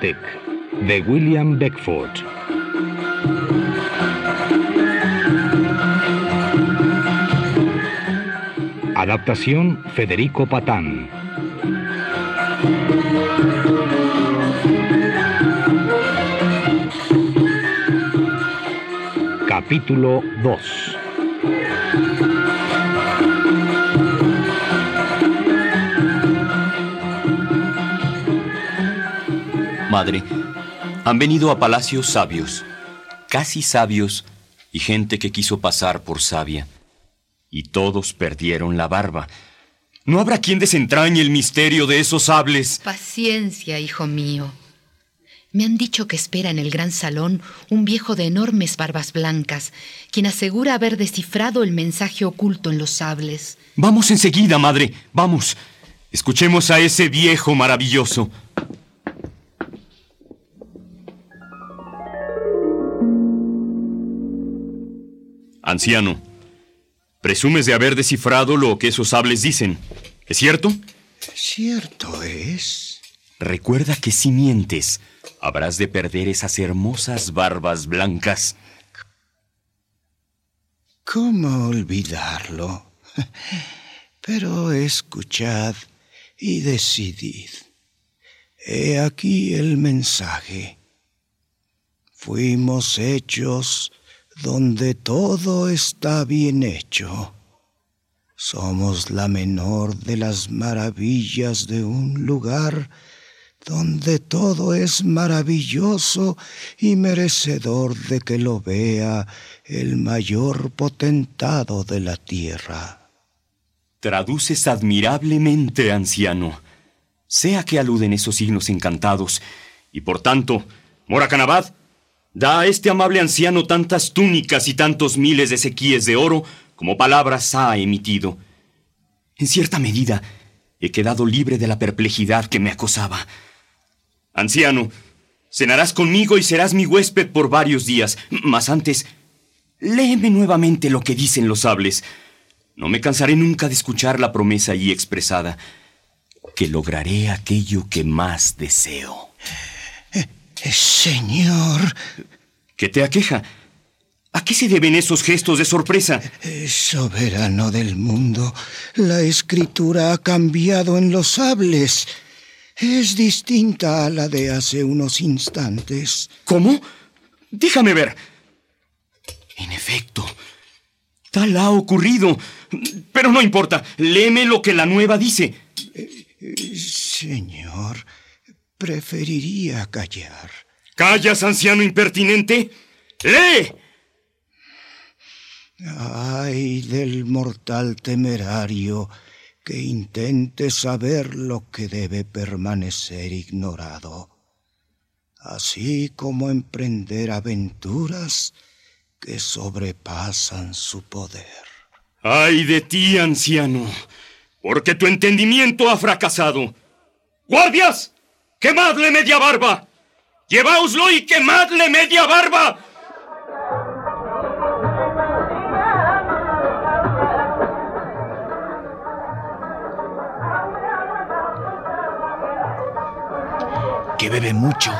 De William Beckford. Adaptación Federico Patán. Capítulo 2 Madre, han venido a palacios sabios, casi sabios, y gente que quiso pasar por sabia. Y todos perdieron la barba. No habrá quien desentrañe el misterio de esos sables. Paciencia, hijo mío. Me han dicho que espera en el gran salón un viejo de enormes barbas blancas, quien asegura haber descifrado el mensaje oculto en los sables. Vamos enseguida, madre. Vamos. Escuchemos a ese viejo maravilloso. Anciano, presumes de haber descifrado lo que esos sables dicen. ¿Es cierto? Cierto es. Recuerda que si mientes, habrás de perder esas hermosas barbas blancas. ¿Cómo olvidarlo? Pero escuchad y decidid. He aquí el mensaje. Fuimos hechos donde todo está bien hecho. Somos la menor de las maravillas de un lugar donde todo es maravilloso y merecedor de que lo vea el mayor potentado de la tierra. Traduces admirablemente, anciano. Sea que aluden esos signos encantados, y por tanto, Moracanabad, Da a este amable anciano tantas túnicas y tantos miles de sequíes de oro como palabras ha emitido. En cierta medida, he quedado libre de la perplejidad que me acosaba. Anciano, cenarás conmigo y serás mi huésped por varios días, mas antes, léeme nuevamente lo que dicen los sables. No me cansaré nunca de escuchar la promesa allí expresada, que lograré aquello que más deseo. Señor. ¿Qué te aqueja? ¿A qué se deben esos gestos de sorpresa? Soberano del mundo, la escritura ha cambiado en los sables. Es distinta a la de hace unos instantes. ¿Cómo? Déjame ver. En efecto, tal ha ocurrido. Pero no importa, léeme lo que la nueva dice. Señor, Preferiría callar. ¿Callas, anciano impertinente? ¡Lee! Ay del mortal temerario que intente saber lo que debe permanecer ignorado, así como emprender aventuras que sobrepasan su poder. Ay de ti, anciano, porque tu entendimiento ha fracasado. ¡Guardias! ¡Quemadle media barba! ¡Lleváoslo y quemadle media barba! Que bebe mucho,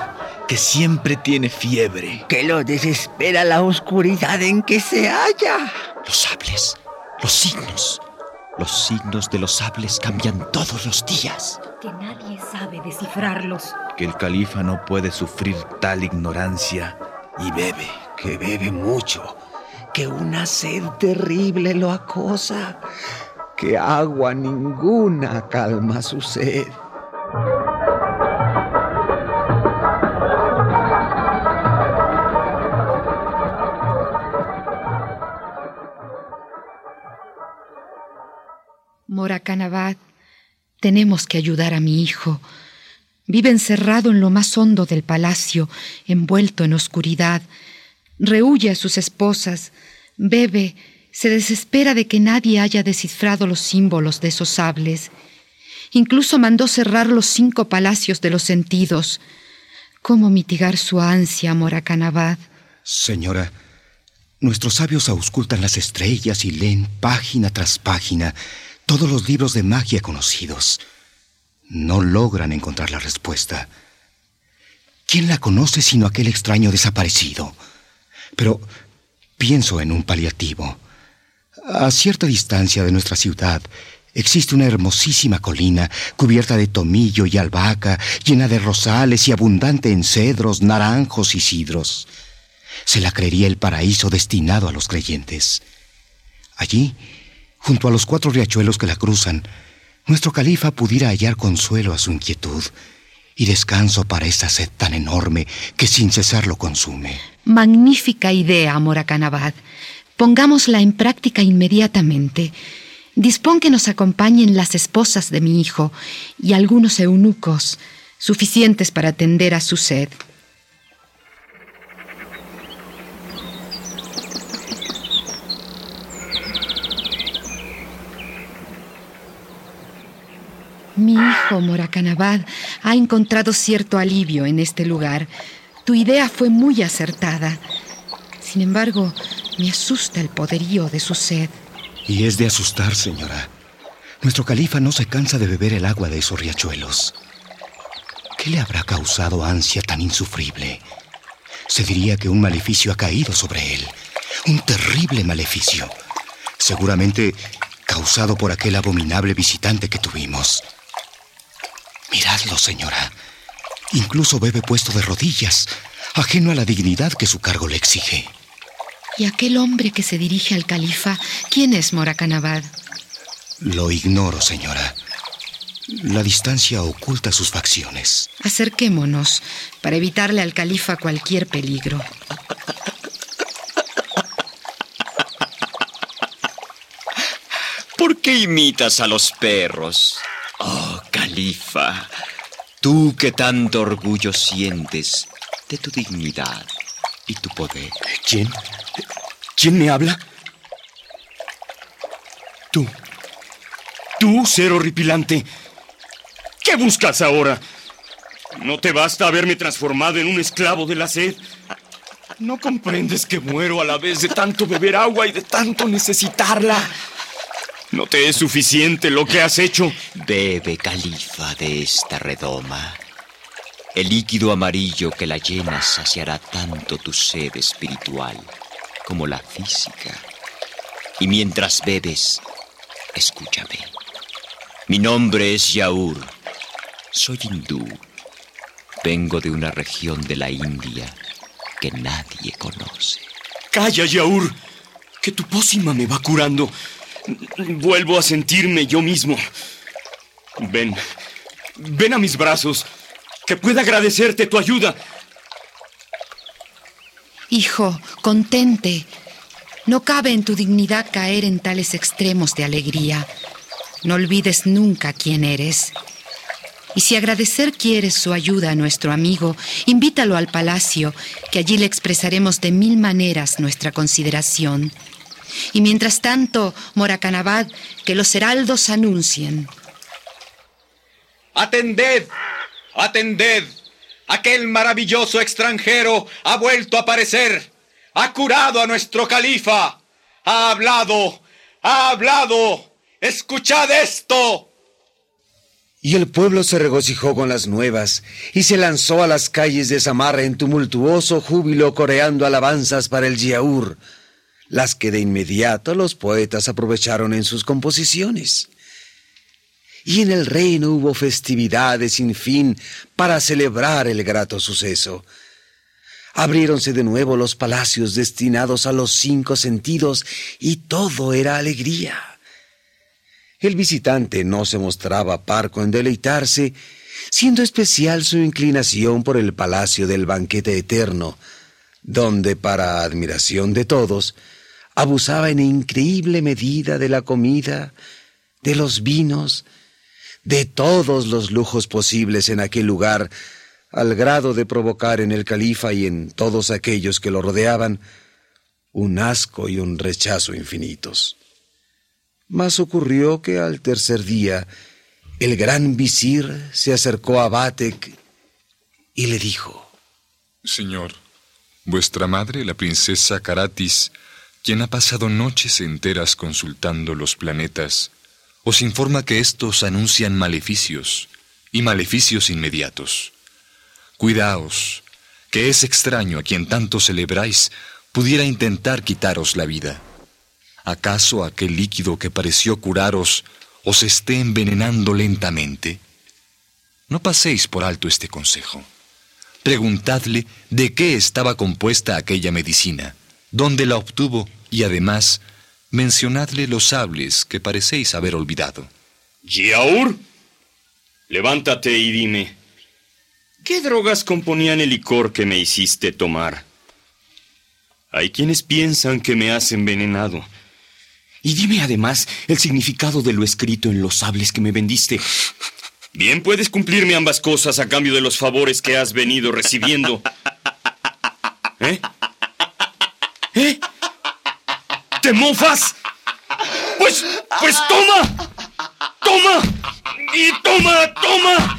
que siempre tiene fiebre. Que lo desespera la oscuridad en que se halla. Los sables, los signos. Los signos de los sables cambian todos los días que nadie sabe descifrarlos. Que el califa no puede sufrir tal ignorancia y bebe. Que bebe mucho. Que una sed terrible lo acosa. Que agua ninguna calma su sed. Moracanabad tenemos que ayudar a mi hijo. Vive encerrado en lo más hondo del palacio, envuelto en oscuridad. Rehuye a sus esposas, bebe, se desespera de que nadie haya descifrado los símbolos de esos sables. Incluso mandó cerrar los cinco palacios de los sentidos. ¿Cómo mitigar su ansia, Moracanabad? Señora, nuestros sabios auscultan las estrellas y leen página tras página todos los libros de magia conocidos no logran encontrar la respuesta. ¿Quién la conoce sino aquel extraño desaparecido? Pero pienso en un paliativo. A cierta distancia de nuestra ciudad existe una hermosísima colina cubierta de tomillo y albahaca, llena de rosales y abundante en cedros, naranjos y sidros. Se la creería el paraíso destinado a los creyentes. Allí, junto a los cuatro riachuelos que la cruzan, nuestro califa pudiera hallar consuelo a su inquietud y descanso para esa sed tan enorme que sin cesar lo consume. Magnífica idea, Moracanabad. Pongámosla en práctica inmediatamente. Dispón que nos acompañen las esposas de mi hijo y algunos eunucos, suficientes para atender a su sed. Mi hijo Moracanabad ha encontrado cierto alivio en este lugar. Tu idea fue muy acertada. Sin embargo, me asusta el poderío de su sed. Y es de asustar, señora. Nuestro califa no se cansa de beber el agua de esos riachuelos. ¿Qué le habrá causado ansia tan insufrible? Se diría que un maleficio ha caído sobre él. Un terrible maleficio. Seguramente causado por aquel abominable visitante que tuvimos. Miradlo, señora. Incluso bebe puesto de rodillas, ajeno a la dignidad que su cargo le exige. ¿Y aquel hombre que se dirige al califa, quién es Moracanabad? Lo ignoro, señora. La distancia oculta sus facciones. Acerquémonos para evitarle al califa cualquier peligro. ¿Por qué imitas a los perros? Tú que tanto orgullo sientes de tu dignidad y tu poder. ¿Quién? ¿Quién me habla? Tú. Tú, ser horripilante. ¿Qué buscas ahora? ¿No te basta haberme transformado en un esclavo de la sed? ¿No comprendes que muero a la vez de tanto beber agua y de tanto necesitarla? ¿No te es suficiente lo que has hecho? Bebe, califa, de esta redoma. El líquido amarillo que la llena saciará tanto tu sed espiritual como la física. Y mientras bebes, escúchame. Mi nombre es Yaur. Soy hindú. Vengo de una región de la India que nadie conoce. Calla, Yaur, que tu pócima me va curando. Vuelvo a sentirme yo mismo. Ven, ven a mis brazos, que pueda agradecerte tu ayuda. Hijo, contente. No cabe en tu dignidad caer en tales extremos de alegría. No olvides nunca quién eres. Y si agradecer quieres su ayuda a nuestro amigo, invítalo al palacio, que allí le expresaremos de mil maneras nuestra consideración. Y mientras tanto, Moracanabad, que los heraldos anuncien. Atended, atended. Aquel maravilloso extranjero ha vuelto a aparecer. Ha curado a nuestro califa. Ha hablado, ha hablado. Escuchad esto. Y el pueblo se regocijó con las nuevas y se lanzó a las calles de Samarra en tumultuoso júbilo coreando alabanzas para el Yaur, las que de inmediato los poetas aprovecharon en sus composiciones. Y en el reino hubo festividades sin fin para celebrar el grato suceso. Abriéronse de nuevo los palacios destinados a los cinco sentidos y todo era alegría. El visitante no se mostraba parco en deleitarse, siendo especial su inclinación por el palacio del banquete eterno, donde, para admiración de todos, abusaba en increíble medida de la comida, de los vinos, de todos los lujos posibles en aquel lugar, al grado de provocar en el califa y en todos aquellos que lo rodeaban un asco y un rechazo infinitos. Mas ocurrió que al tercer día el gran visir se acercó a Batek y le dijo, Señor, vuestra madre, la princesa Karatis, quien ha pasado noches enteras consultando los planetas, os informa que estos anuncian maleficios y maleficios inmediatos. Cuidaos, que es extraño a quien tanto celebráis pudiera intentar quitaros la vida. ¿Acaso aquel líquido que pareció curaros os esté envenenando lentamente? No paséis por alto este consejo. Preguntadle de qué estaba compuesta aquella medicina, dónde la obtuvo y además mencionadle los sables que parecéis haber olvidado. Yaur, levántate y dime, ¿qué drogas componían el licor que me hiciste tomar? Hay quienes piensan que me has envenenado. Y dime además el significado de lo escrito en los sables que me vendiste. Bien puedes cumplirme ambas cosas a cambio de los favores que has venido recibiendo. ¿Eh? ¿Eh? ¿Te mofas? Pues, pues toma. Toma. Y toma, toma.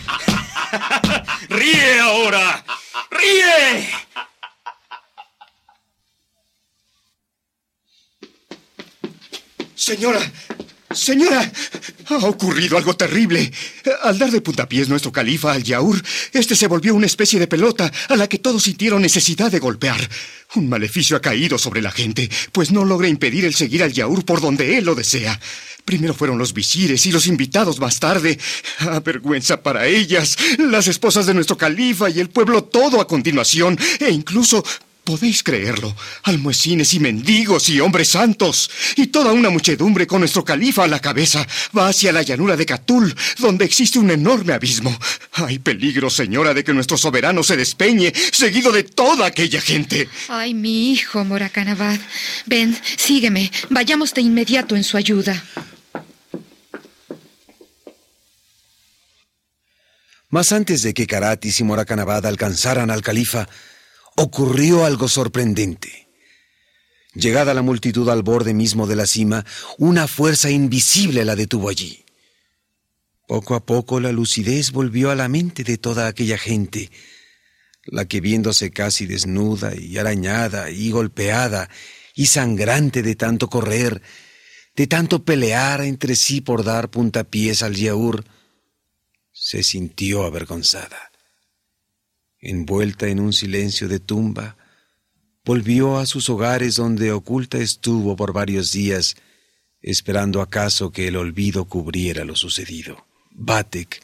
Ríe ahora. Ríe. Señora, señora, ha ocurrido algo terrible. Al dar de puntapiés nuestro califa al Yaur, este se volvió una especie de pelota a la que todos sintieron necesidad de golpear. Un maleficio ha caído sobre la gente, pues no logra impedir el seguir al Yaur por donde él lo desea. Primero fueron los visires y los invitados más tarde. Ah, vergüenza para ellas, las esposas de nuestro califa y el pueblo todo a continuación, e incluso Podéis creerlo, almuecines y mendigos y hombres santos, y toda una muchedumbre con nuestro califa a la cabeza va hacia la llanura de Catul, donde existe un enorme abismo. Hay peligro, señora, de que nuestro soberano se despeñe, seguido de toda aquella gente. Ay, mi hijo, Moracanabad. Ven, sígueme. Vayamos de inmediato en su ayuda. Mas antes de que Karatis y Moracanabad alcanzaran al califa, ocurrió algo sorprendente. Llegada la multitud al borde mismo de la cima, una fuerza invisible la detuvo allí. Poco a poco la lucidez volvió a la mente de toda aquella gente, la que viéndose casi desnuda y arañada y golpeada y sangrante de tanto correr, de tanto pelear entre sí por dar puntapiés al yaur, se sintió avergonzada envuelta en un silencio de tumba, volvió a sus hogares donde oculta estuvo por varios días, esperando acaso que el olvido cubriera lo sucedido. Batek,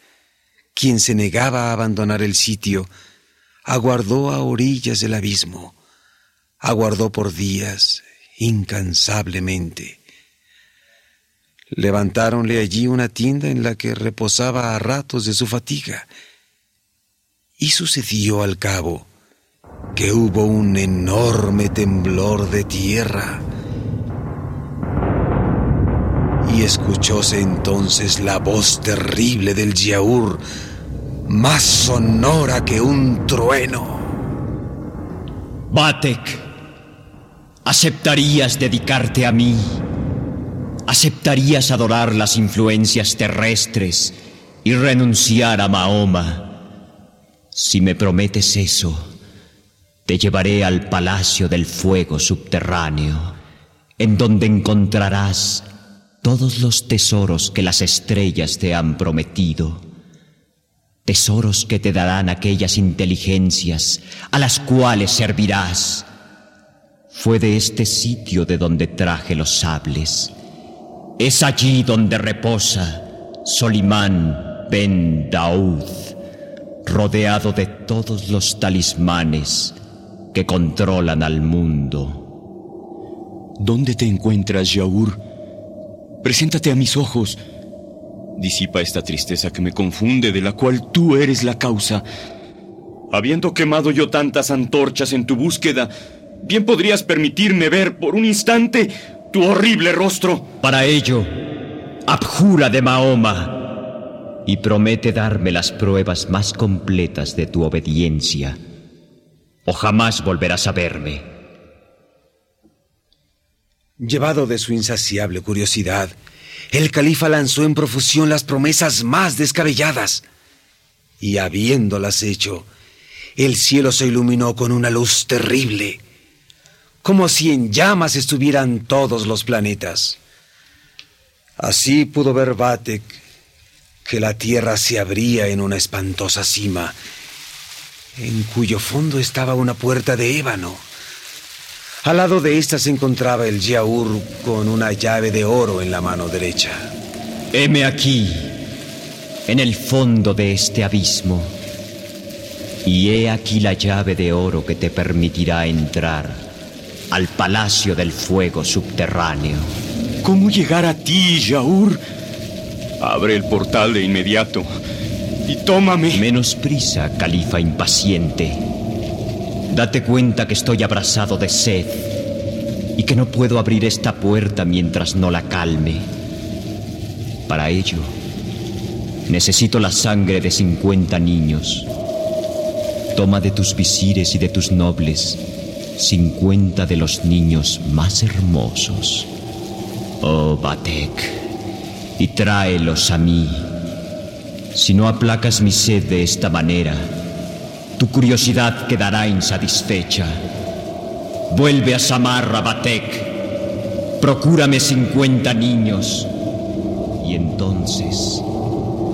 quien se negaba a abandonar el sitio, aguardó a orillas del abismo, aguardó por días, incansablemente. Levantáronle allí una tienda en la que reposaba a ratos de su fatiga, y sucedió al cabo que hubo un enorme temblor de tierra. Y escuchóse entonces la voz terrible del Yaur, más sonora que un trueno. Batek, ¿aceptarías dedicarte a mí? ¿Aceptarías adorar las influencias terrestres y renunciar a Mahoma? Si me prometes eso, te llevaré al palacio del fuego subterráneo, en donde encontrarás todos los tesoros que las estrellas te han prometido, tesoros que te darán aquellas inteligencias a las cuales servirás. Fue de este sitio de donde traje los sables. Es allí donde reposa Solimán ben Daud rodeado de todos los talismanes que controlan al mundo. ¿Dónde te encuentras, Yaur? Preséntate a mis ojos. Disipa esta tristeza que me confunde, de la cual tú eres la causa. Habiendo quemado yo tantas antorchas en tu búsqueda, bien podrías permitirme ver por un instante tu horrible rostro. Para ello, abjura de Mahoma y promete darme las pruebas más completas de tu obediencia, o jamás volverás a verme. Llevado de su insaciable curiosidad, el califa lanzó en profusión las promesas más descabelladas, y habiéndolas hecho, el cielo se iluminó con una luz terrible, como si en llamas estuvieran todos los planetas. Así pudo ver Batek que la tierra se abría en una espantosa cima en cuyo fondo estaba una puerta de ébano. Al lado de esta se encontraba el yaur con una llave de oro en la mano derecha. Heme aquí, en el fondo de este abismo, y he aquí la llave de oro que te permitirá entrar al palacio del fuego subterráneo. ¿Cómo llegar a ti, Yaur? Abre el portal de inmediato y tómame. Menos prisa, califa impaciente. Date cuenta que estoy abrazado de sed y que no puedo abrir esta puerta mientras no la calme. Para ello, necesito la sangre de 50 niños. Toma de tus visires y de tus nobles 50 de los niños más hermosos. Oh, Batek, y tráelos a mí. Si no aplacas mi sed de esta manera, tu curiosidad quedará insatisfecha. Vuelve a Samarra, Batek. Procúrame 50 niños. Y entonces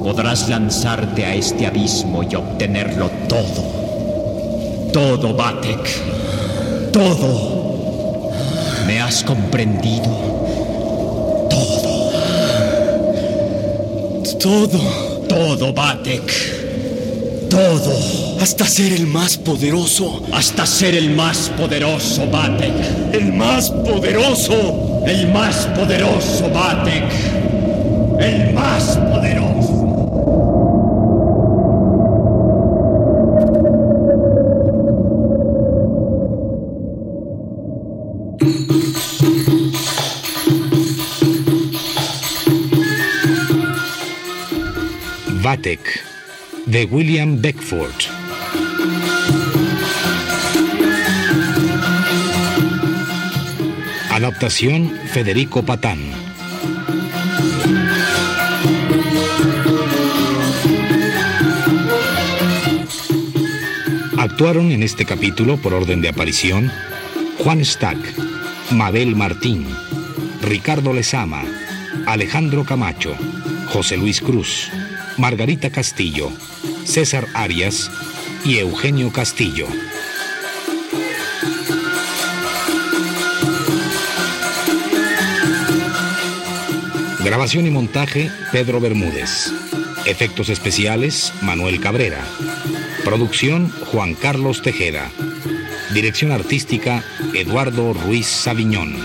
podrás lanzarte a este abismo y obtenerlo todo. Todo, Batek. Todo. ¿Me has comprendido? Todo. Todo, Batek. Todo. Hasta ser el más poderoso. Hasta ser el más poderoso, Batek. El más poderoso. El más poderoso, Batek. El más poderoso. Vatek, de William Beckford. Adaptación Federico Patán. Actuaron en este capítulo, por orden de aparición, Juan Stack, Mabel Martín, Ricardo Lezama, Alejandro Camacho, José Luis Cruz, Margarita Castillo, César Arias y Eugenio Castillo. Grabación y montaje, Pedro Bermúdez. Efectos especiales, Manuel Cabrera. Producción, Juan Carlos Tejeda. Dirección artística, Eduardo Ruiz Saviñón.